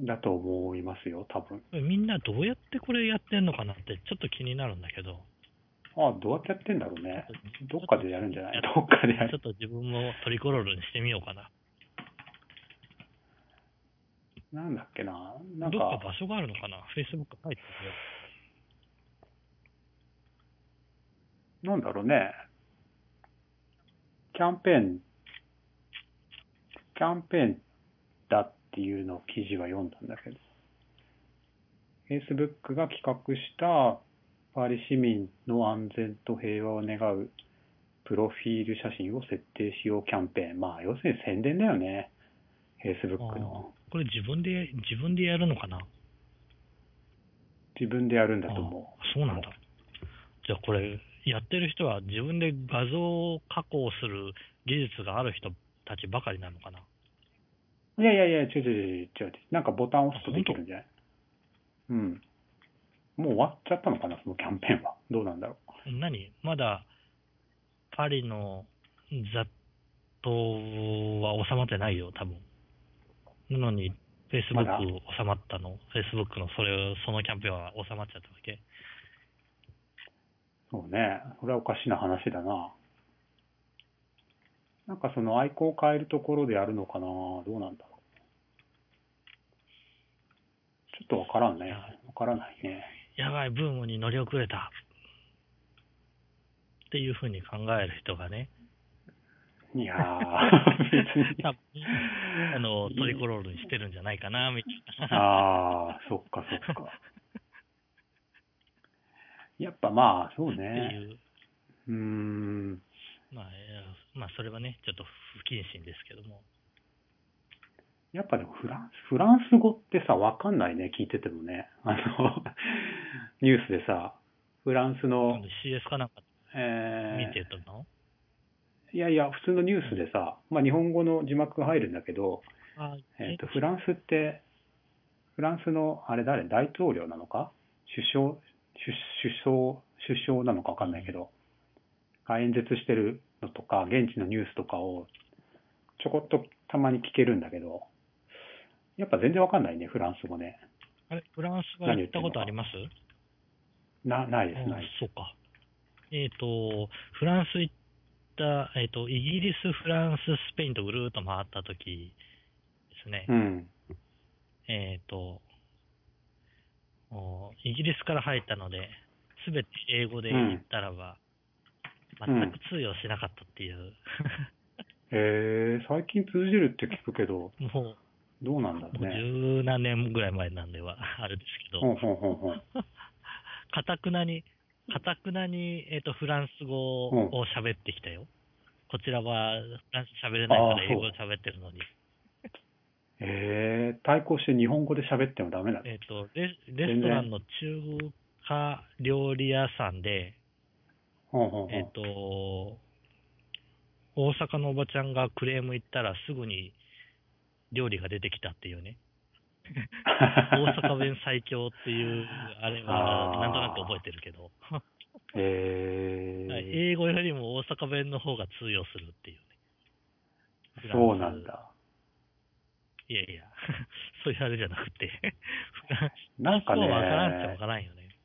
だと思いますよ、多分。みんなどうやってこれやってんのかなってちょっと気になるんだけど。あどうやってやってんだろうね。どっかでやるんじゃない？どっかでやる？ちょっと自分もトリコロールにしてみようかな。なんだっけな？なんどっかか、場所があるのかな ?Facebook 入ってなんだろうね。キャンペーン、キャンペーンだっていうのを記事は読んだんだけど、Facebook が企画したパリ市民の安全と平和を願うプロフィール写真を設定しようキャンペーン。まあ、要するに宣伝だよね。Facebook あの。ーこれ自分で、自分でやるのかな？自分でやるんだと思あーそうなんだ。じゃあこれ、やってる人は自分で画像加工する技術がある人たちばかりなのかな？いやいやいや、違う違う違う違う。なんかボタンを押すとできるんじゃない？うん。もう終わっちゃったのかな、そのキャンペーンは。どうなんだろ何？まだ、パリの雑踏は収まってないよ、多分。なのに、まだ？Facebook 収まったの ?Facebook のそれを、そのキャンペーンは収まっちゃったわけ？う。そうね。それはおかしな話だな。なんかそのアイコンを変えるところでやるのかな？どうなんだろう。ちょっとわからんね。わからないね。やばい、ブームに乗り遅れた。っていうふうに考える人がね、いやー、別に。あの、トリコロールにしてるんじゃないかな、みたいな。ああ、そっかそっか。やっぱまあ、そうってね。いう、うーん。まあ、まあ、それはね、ちょっと不謹慎ですけども。やっぱでもフランス、フランス語ってさ、わかんないね、聞いててもね。あの、ニュースでさ、フランス今の度、CS かなんかえー見てたの、いやいや、普通のニュースでさ、まあ日本語の字幕が入るんだけど、あえっ、と、フランスって、フランスの、あれ誰、大統領なのか？首相、首首相、首相なのかわかんないけど、が演説してるのとか、現地のニュースとかをちょこっとたまに聞けるんだけど、やっぱ全然わかんないね、フランス語ね。あれ、フランスが行ったことあります？な、ないです、うんない。そうか。えっ、と、フランス行った、えっ、と、イギリス、フランス、スペインとぐるーっと回った時ですね。うん。えっ、と、おイギリスから入ったので、すべて英語で言ったらば、うん全く通用しなかったっていう、へえ、最近通じるって聞くけど、もう、どうなんだろもううね。十何年ぐらい前なんでは、あれですけど。かたくなに、かたくなに、えっ、と、フランス語を喋ってきたよ。こちらは、フランス喋れないから英語喋ってるのに。へえ、対抗して日本語で喋ってもダメなのえっ、とレ、レストランの中華料理屋さんで、えっ、と、大阪のおばちゃんがクレーム言ったらすぐに料理が出てきたっていうね。大阪弁最強っていう、あれはなんとなく覚えてるけど、へえ、英語よりも大阪弁の方が通用するっていうね。そうなんだ。いやいや、そういうあれじゃなくて、なんかね、わからんっちゃわからんよね。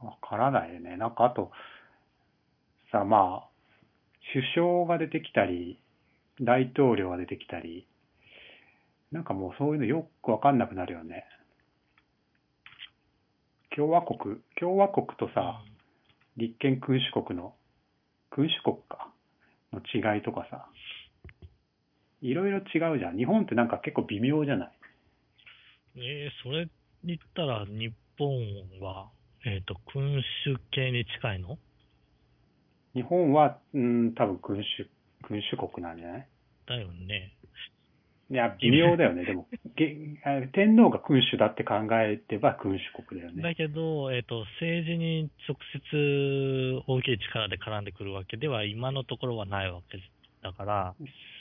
わからないよね。なんかあと、さ、まあ、首相が出てきたり、大統領が出てきたり、なんかもうそういうのよくわかんなくなるよね。共和国、共和国とさ、立憲君主国の、君主国か、の違いとかさ、いろいろ違うじゃん。日本ってなんか結構微妙じゃない？えー、それ言ったら日本は、えっ、と、君主系に近いの？日本は、うん、多分君主、君主国なんじゃない？だよね。いや、微妙だよね。でも、天皇が君主だって考えてば君主国だよね。だけど、えっ、と、政治に直接大きい力で絡んでくるわけでは今のところはないわけだから、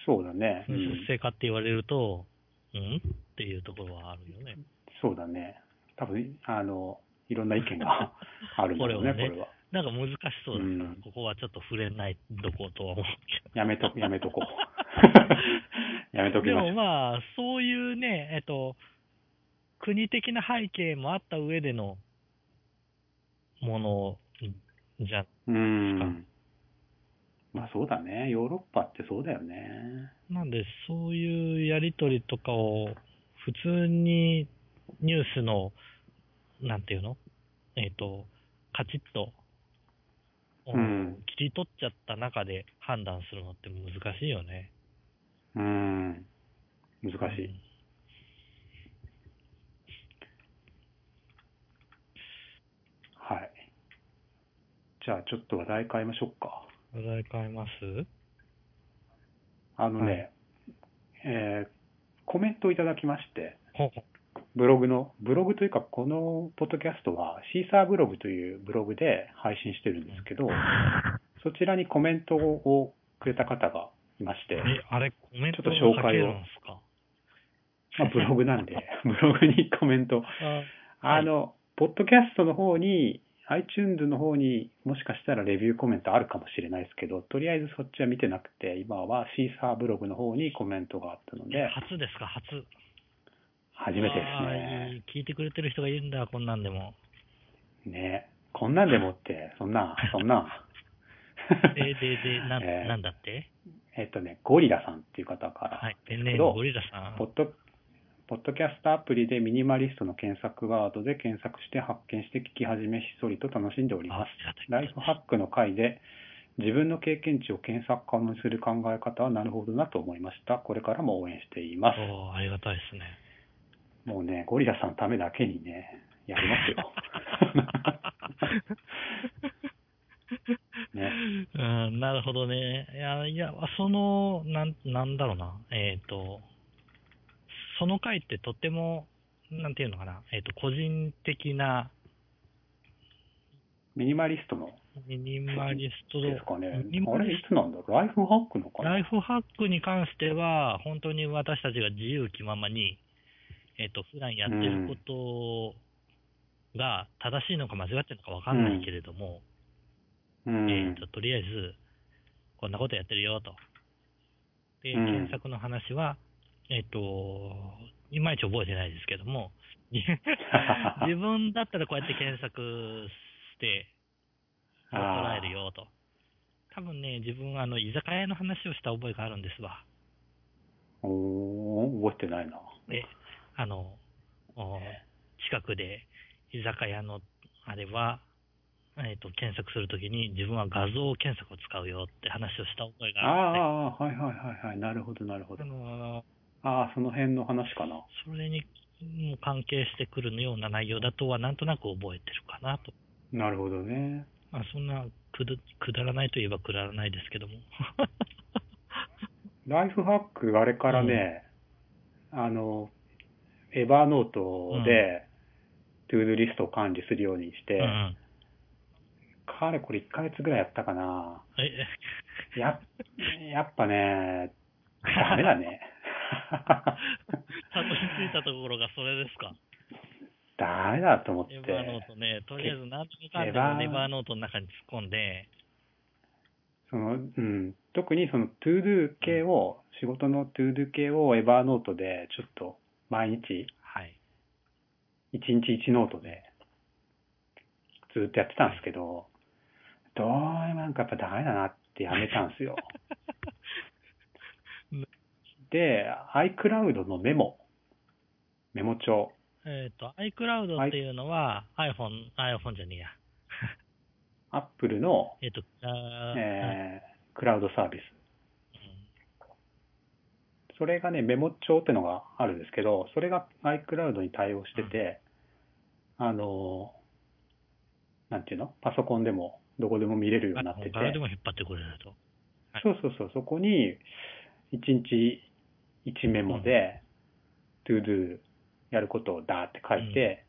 そうだね。う出ん、世かって言われると、うん？っていうところはあるよね。そうだね。多分、あの、いろんな意見があるんだろうね、こ これはねれは。なんか難しそうだから、うんここはちょっと触れないどことは思うけやめと、やめとこう。やめとど。でもきましょう。まあ、そういうね、えっ、と、国的な背景もあった上でのものじゃ、うん。まあそうだね。ヨーロッパってそうだよね。なんでそういうやりとりとかを普通にニュースの、なんていうの？えっ、と、カチッと、うん切り取っちゃった中で判断するのって難しいよね。うん。難しい。はい。じゃあちょっと話題変えましょうか。話題変えます？あのね、はいえーコメントをいただきまして、ほうほブログの、ブログというか、このポッドキャストは、シーサーブログというブログで配信してるんですけど、そちらにコメントをくれた方がいまして、え、あれ、コメントちょっと紹介を。書けるんですか？まあ、ブログなんで、ブログにコメント、ああの、ポッドキャストの方に、iTunes の方にもしかしたらレビューコメントあるかもしれないですけど、とりあえずそっちは見てなくて、今はシーサーブログの方にコメントがあったので、初ですか、初。初めてですあねー。聞いてくれてる人がいるんだ、こんなんでも。ねこんなんでもって、そんな、そんな。で、で、で、なん、えーなんだって？えっとね、ゴリラさんっていう方から、はい、ペンネームゴリラさん。ポッド、ポッドキャストアプリでミニマリストの検索ワードで検索して発見して聞き始めひっそりと楽しんでおります。ライフハックの回で自分の経験値を検索可能にする考え方はなるほどなと思いました。これからも応援しています。おーありがたいですね。もうね、ゴリラさんのためだけにね、やりますよ。ね。うん、なるほどね。いや、いや、その、なん、なんだろうな。えっ、と、その回ってとっても、なんていうのかな。えっ、と、個人的なミニマリストのミニマリストですかね。ミニマあれいつなんだろう？ライフハックのかな？ライフハックに関しては、本当に私たちが自由気ままに、えっ、と、普段やってることが正しいのか間違ってるのかわかんないけれども、うん。えっ、と、とりあえず、こんなことやってるよと。で、うん検索の話は、えっ、と、いまいち覚えてないですけども、自分だったらこうやって検索して、捉えるよと。多分ね、自分あの、居酒屋の話をした覚えがあるんですわ。おー、覚えてないな。で、あの、お近くで居酒屋のあれは、えっ、と、検索するときに自分は画像検索を使うよって話をした覚えあがあって、あ、はいはいはいはい。なるほどなるほどあ。のああ、その辺の話かな。それにも関係してくるような内容だとはなんとなく覚えてるかなと。なるほどね。まあ、そんなくだくだらないといえばくだらないですけども。ライフハック、あれからね、あの、 Evernote で、 ToDo リストを管理するようにして、うんうん。かれこれ1ヶ月ぐらいやったかな。え、や、やっぱね、ダメだね。たどり着いたところがそれですか？ダメだと思って Evernote ね、とりあえずなんでもかんでも Everノートの中に突っ込んで、その、うん、特にその ToDo 系を、仕事の ToDo 系を Evernote で、ちょっと毎日、はい。1日1ノートで、ずっとやってたんですけど、どうもなんかやっぱダメだなってやめたんですよ。で、iCloud のメモ、メモ帳、えっ、と、iCloud っていうのは iPhone、iPhone じゃねえや。Apple の、えっ、と、あーえー、クラウドサービス。うんそれがね、メモ帳ってのがあるんですけど、それが iCloud に対応してて、あの、なんていうの？パソコンでもどこでも見れるようになってて、誰でも引っ張ってくれると。そうそうそう、そこに1日1メモで、ToDo やることをダーって書いて、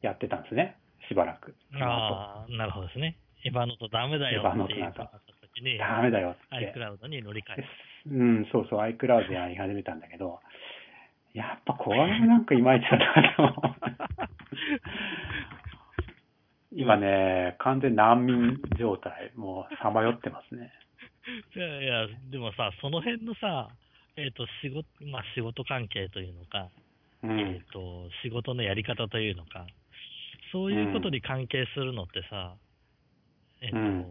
やってたんですね、しばらく。ああ、なるほどですね。エヴァノートダメだよっていうエヴァノートなんかダメだよって。iCloud に乗り換え。うん、そうそう、iCloud でやり始めたんだけど、やっぱこれもなんかいまいちだなと思う。今ね、完全難民状態、もうさまよってますね。いやいや、でもさ、その辺のさ、えっ、と、仕事、まあ仕事関係というのか、うえっ、ん。と、仕事のやり方というのか、そういうことに関係するのってさ、えっ、と、うん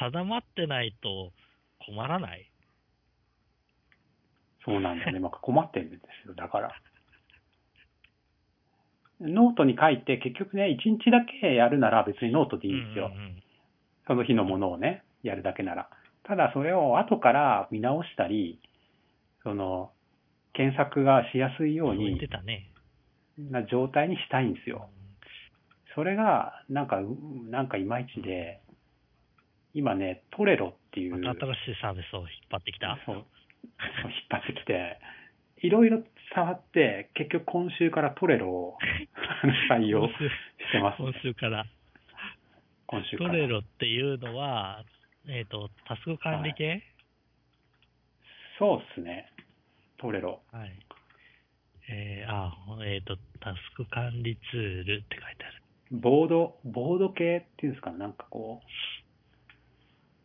定まってないと困らない？そうなんだよね。まあ困ってるんですよ、だから。ノートに書いて、結局ね、1日だけやるなら別にノートでいいんですよ。その日のものをね、やるだけなら。ただそれを後から見直したり、その、検索がしやすいように言ってたね。な状態にしたいんですよ。それが、なんか、うなんかいまいちで、今ね、トレロっていう、新しいサービスを引っ張ってきたそう引っ張ってきて、いろいろ触って、結局今週からトレロを 採用してます、今週から。今週から。トレロっていうのは、えっ、と、タスク管理系？そうっすね。トレロ。はい。えー、あ、えっ、と、タスク管理ツールって書いてある。ボード、ボード系っていうんですかね、なんかこ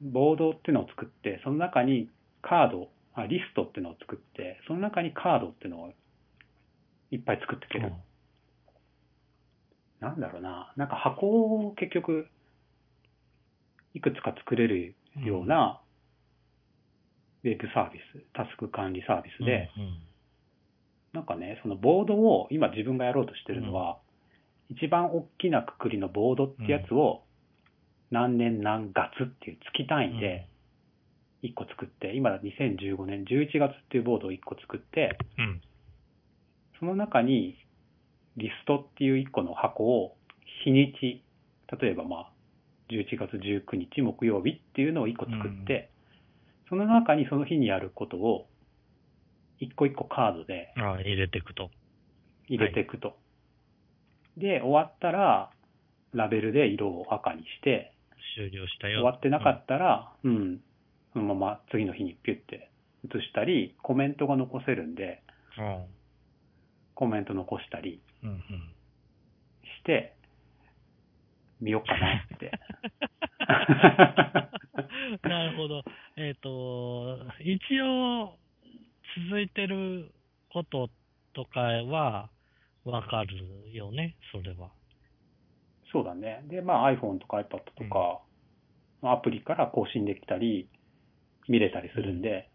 う、ボードっていうのを作って、その中にカード、あリストっていうのを作って、その中にカードっていうのをいっぱい作っていける。なんだろうな、なんか箱を結局、いくつか作れるような、ウェブサービス、タスク管理サービスで、うんうん。なんかね、そのボードを今自分がやろうとしてるのは、一番大きなくくりのボードってやつを何年何月っていう月単位で1個作って、今2015年11月っていうボードを1個作って、うん。その中にリストっていう1個の箱を日にち、例えばまあ11月19日木曜日っていうのを1個作って、その中にその日にやることを1個1個カードであ入れていくと。入れていくと。で、終わったら、ラベルで色を赤にして、終了したよ。終わってなかったら、うん、そのまま次の日にピュッて移したり、コメントが残せるんで、うん。コメント残したりうんうん。して、見ようかなって。なるほど。えっ、と、一応、続いてることとかは、わかるよね、それは。そうだね。で、まあ iPhone とか iPad とか、アプリから更新できたり、見れたりするんで、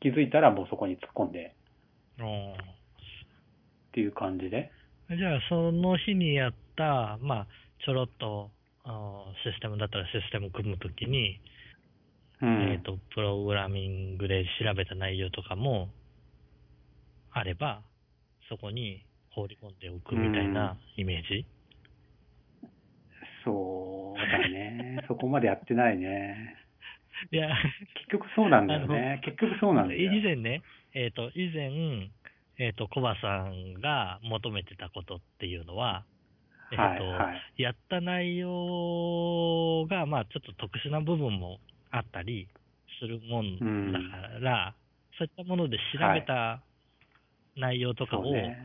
気づいたらもうそこに突っ込んでうん。っていう感じで、じゃあ、その日にやった、まあ、ちょろっと、システムだったらシステム組むときに、うん。えっ、と、プログラミングで調べた内容とかもあれば、そこに放り込んでおくみたいなイメージ、そうだね。そこまでやってないね。いや、結局そうなんだよね。結局そうなんだよ。以前ね、えっ、と、以前、えっ、と、コバさんが求めてたことっていうのは、えっ、と、はいはい。やった内容が、まあ、ちょっと特殊な部分もあったりするもんだから、そういったもので調べた内容とかを、そうね。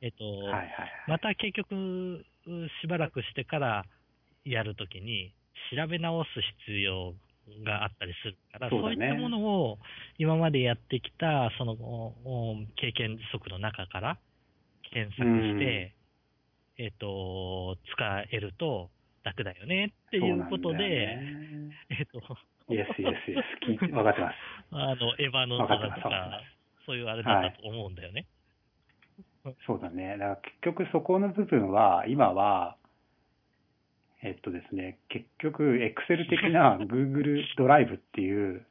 えっ、と、はいはいまた結局、しばらくしてからやるときに、調べ直す必要があったりするから、そうだねいったものを今までやってきた、その、経験則の中から検索して、えっ、と、使えると楽だよねっていうことで、えっ、と、イエスイエスイエス。わかってます。あの、エヴァのわかとか、そういうあれだったと思うんだよね。そうだね。だから結局そこの部分は、今は、えっとですね、結局、Excel 的な Google ドライブっていう、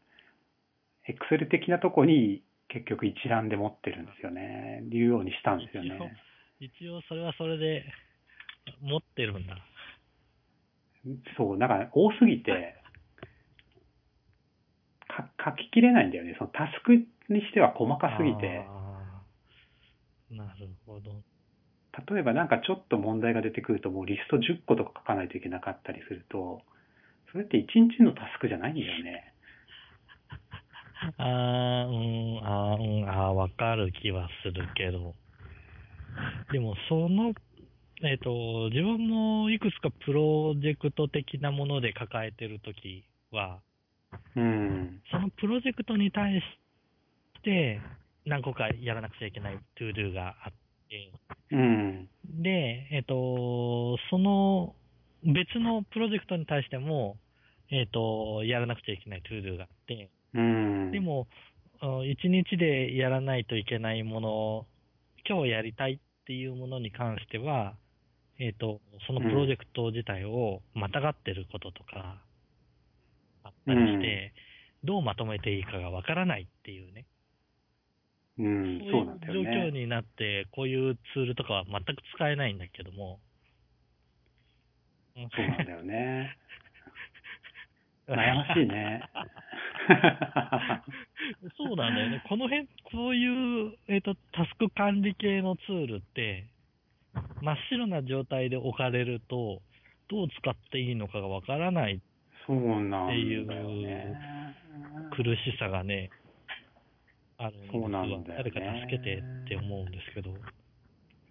Excel 的なとこに結局一覧で持ってるんですよね。いうようにしたんですよね。一応それはそれで持ってるんだ。そう、だから多すぎて、か書ききれないんだよね。そのタスクにしては細かすぎて。なるほど。例えばなんかちょっと問題が出てくるともうリスト10個とか書かないといけなかったりすると、それって1日のタスクじゃないんだよね。あー、うん、あー、うん、あー、わかる気はするけど。でも、その、えっ、と、自分もいくつかプロジェクト的なもので抱えてるときは、うん。そのプロジェクトに対して何個かやらなくちゃいけない ToDo があって、うん。で、えっ、と、その別のプロジェクトに対しても、えっ、と、やらなくちゃいけない ToDo があって、うん。でも、あ一日でやらないといけないもの、今日やりたいっていうものに関しては、えっ、と、そのプロジェクト自体をまたがってることとか、あったりして、どうまとめていいかがわからないっていうね。うん、そういそうなんだよね。況になって、こういうツールとかは全く使えないんだけども。うんそうなんだよね。悩ましいね。そうなんだよね。この辺、こういう、えっ、と、タスク管理系のツールって、真っ白な状態で置かれると、どう使っていいのかがわからないそうなんだっていうよね。苦しさがね、あるそうなんだよね誰か助けてって思うんですけど。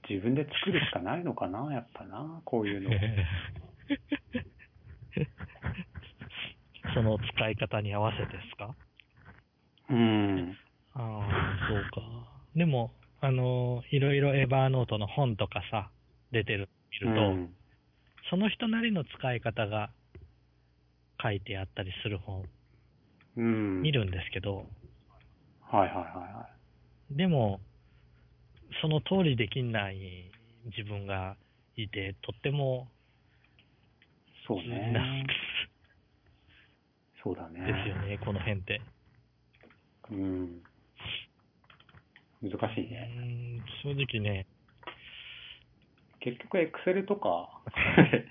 自分で作るしかないのかな、やっぱな、こういうの。その使い方に合わせてですか？うん。ああ、そうか。でも、あの、いろいろエバーノートの本とかさ、出てる、見ると、うんその人なりの使い方が書いてあったりする本、うん。見るんですけど、はいはいはいはでも、その通りできない自分がいて、とっても、い。そうね。な そうだね。ですよね、この辺って。うん。難しいうね。ーん、正直ね、結局、エクセルとか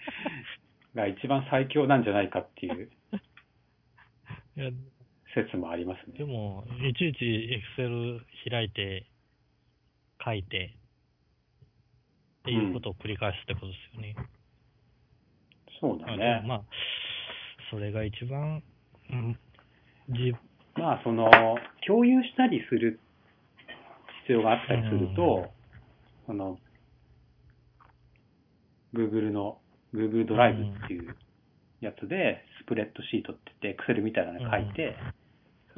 が一番最強なんじゃないかっていう いや説もありますね。でも、いちいちエクセル開いて、書いて、っていうことを繰り返すってことですよね。あそうだね。まあ、それが一番、うん、じまあ、その、共有したりする必要があったりすると、その、Google の、Google ドライブっていうやつで、スプレッドシートって言って、Excel みたいなの書いて、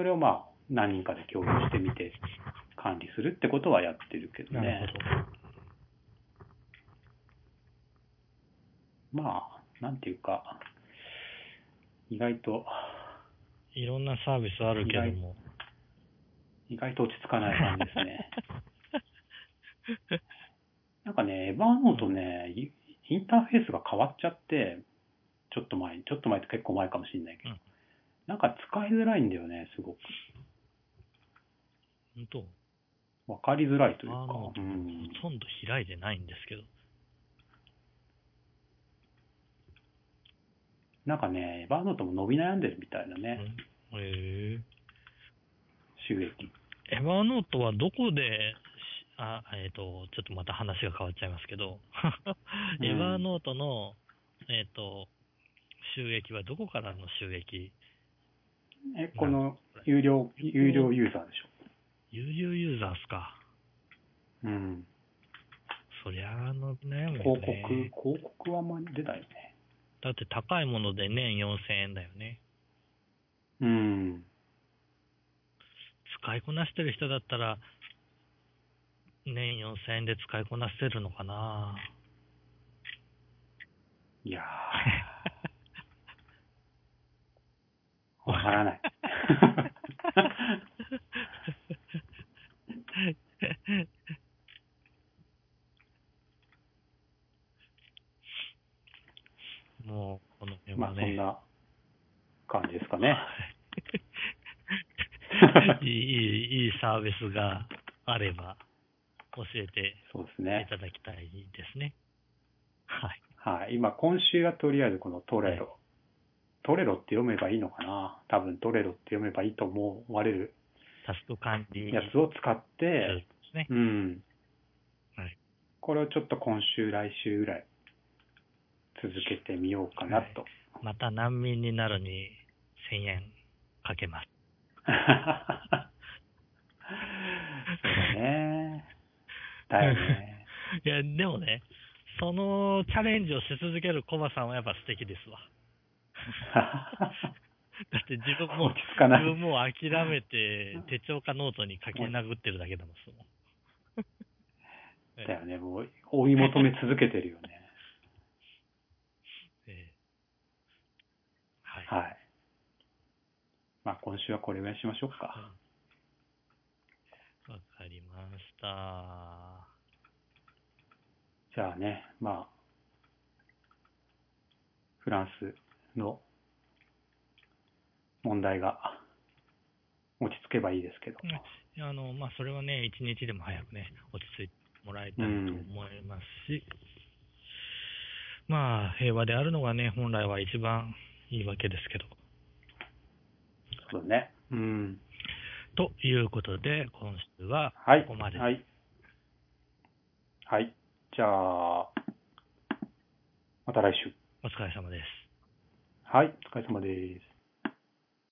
それをまあ、何人かで共有してみて、管理するってことはやってるけどねほ。まあ、なんていうか、意外と、ど。いろんなサービスあるけども。意外と落ち着かない感じですね。なんかね、エヴァーノートね、イインターフェースが変わっちゃって、ちょっと前に、ちょっと前って結構前かもしれないけど、うんなんか使いづらいんだよね、すごく。本当？わかりづらいというか。ほとんど開いてないんですけど。なんかね、エヴァーノートも伸び悩んでるみたいなね、うん。へえ。収益。エヴァーノートはどこで、しあ、えっ、と、ちょっとまた話が変わっちゃいますけど、うん。エヴァーノートの、えっ、と、収益はどこからの収益え、この有料、有料ユーザーでしょ。有料ユーザーっすか。うん。そりゃあの悩むよ広告、ね。広告はあんまり出ないよね。だって高いもので年4000円だよね。うん。使いこなしてる人だったら、年4000円で使いこなせるのかないやー、わからない。もう、この辺まあはね。そんな感じですかね。いい、いい、サービスがあれば、教えてい。ただきたいですね。はい。はい。今、今週はとりあえずこのトレロ。トレロって読めばいいのかな？多分トレロって読めばいいと思われるタスク管理やつを使ってで、すね。うん。はい。これをちょっと今週、来週ぐらい続けてみようかなと。また難民になるに1000円かけます。そうだね。だよね。いや、でもね、そのチャレンジをし続けるコバさんはやっぱ素敵ですわ。だって自分も、自分もう諦めて手帳かノートに書き殴ってるだけだもん。えだよね。もう追い求め続けてるよね。ええはい。はい。まあ今週はこれぐらいにしましょうか。わかりました。じゃあね、まあ、フランスの問題が落ち着けばいいですけど。あの、まあ、それはね、一日でも早くね、落ち着いてもらいたいと思いますし、まあ、平和であるのがね、本来は一番いいわけですけど、そうだね。うん。ということで、今週ははい。ここまで。はい。はい。じゃあ、また来週。お疲れ様です。はい。お疲れ様です。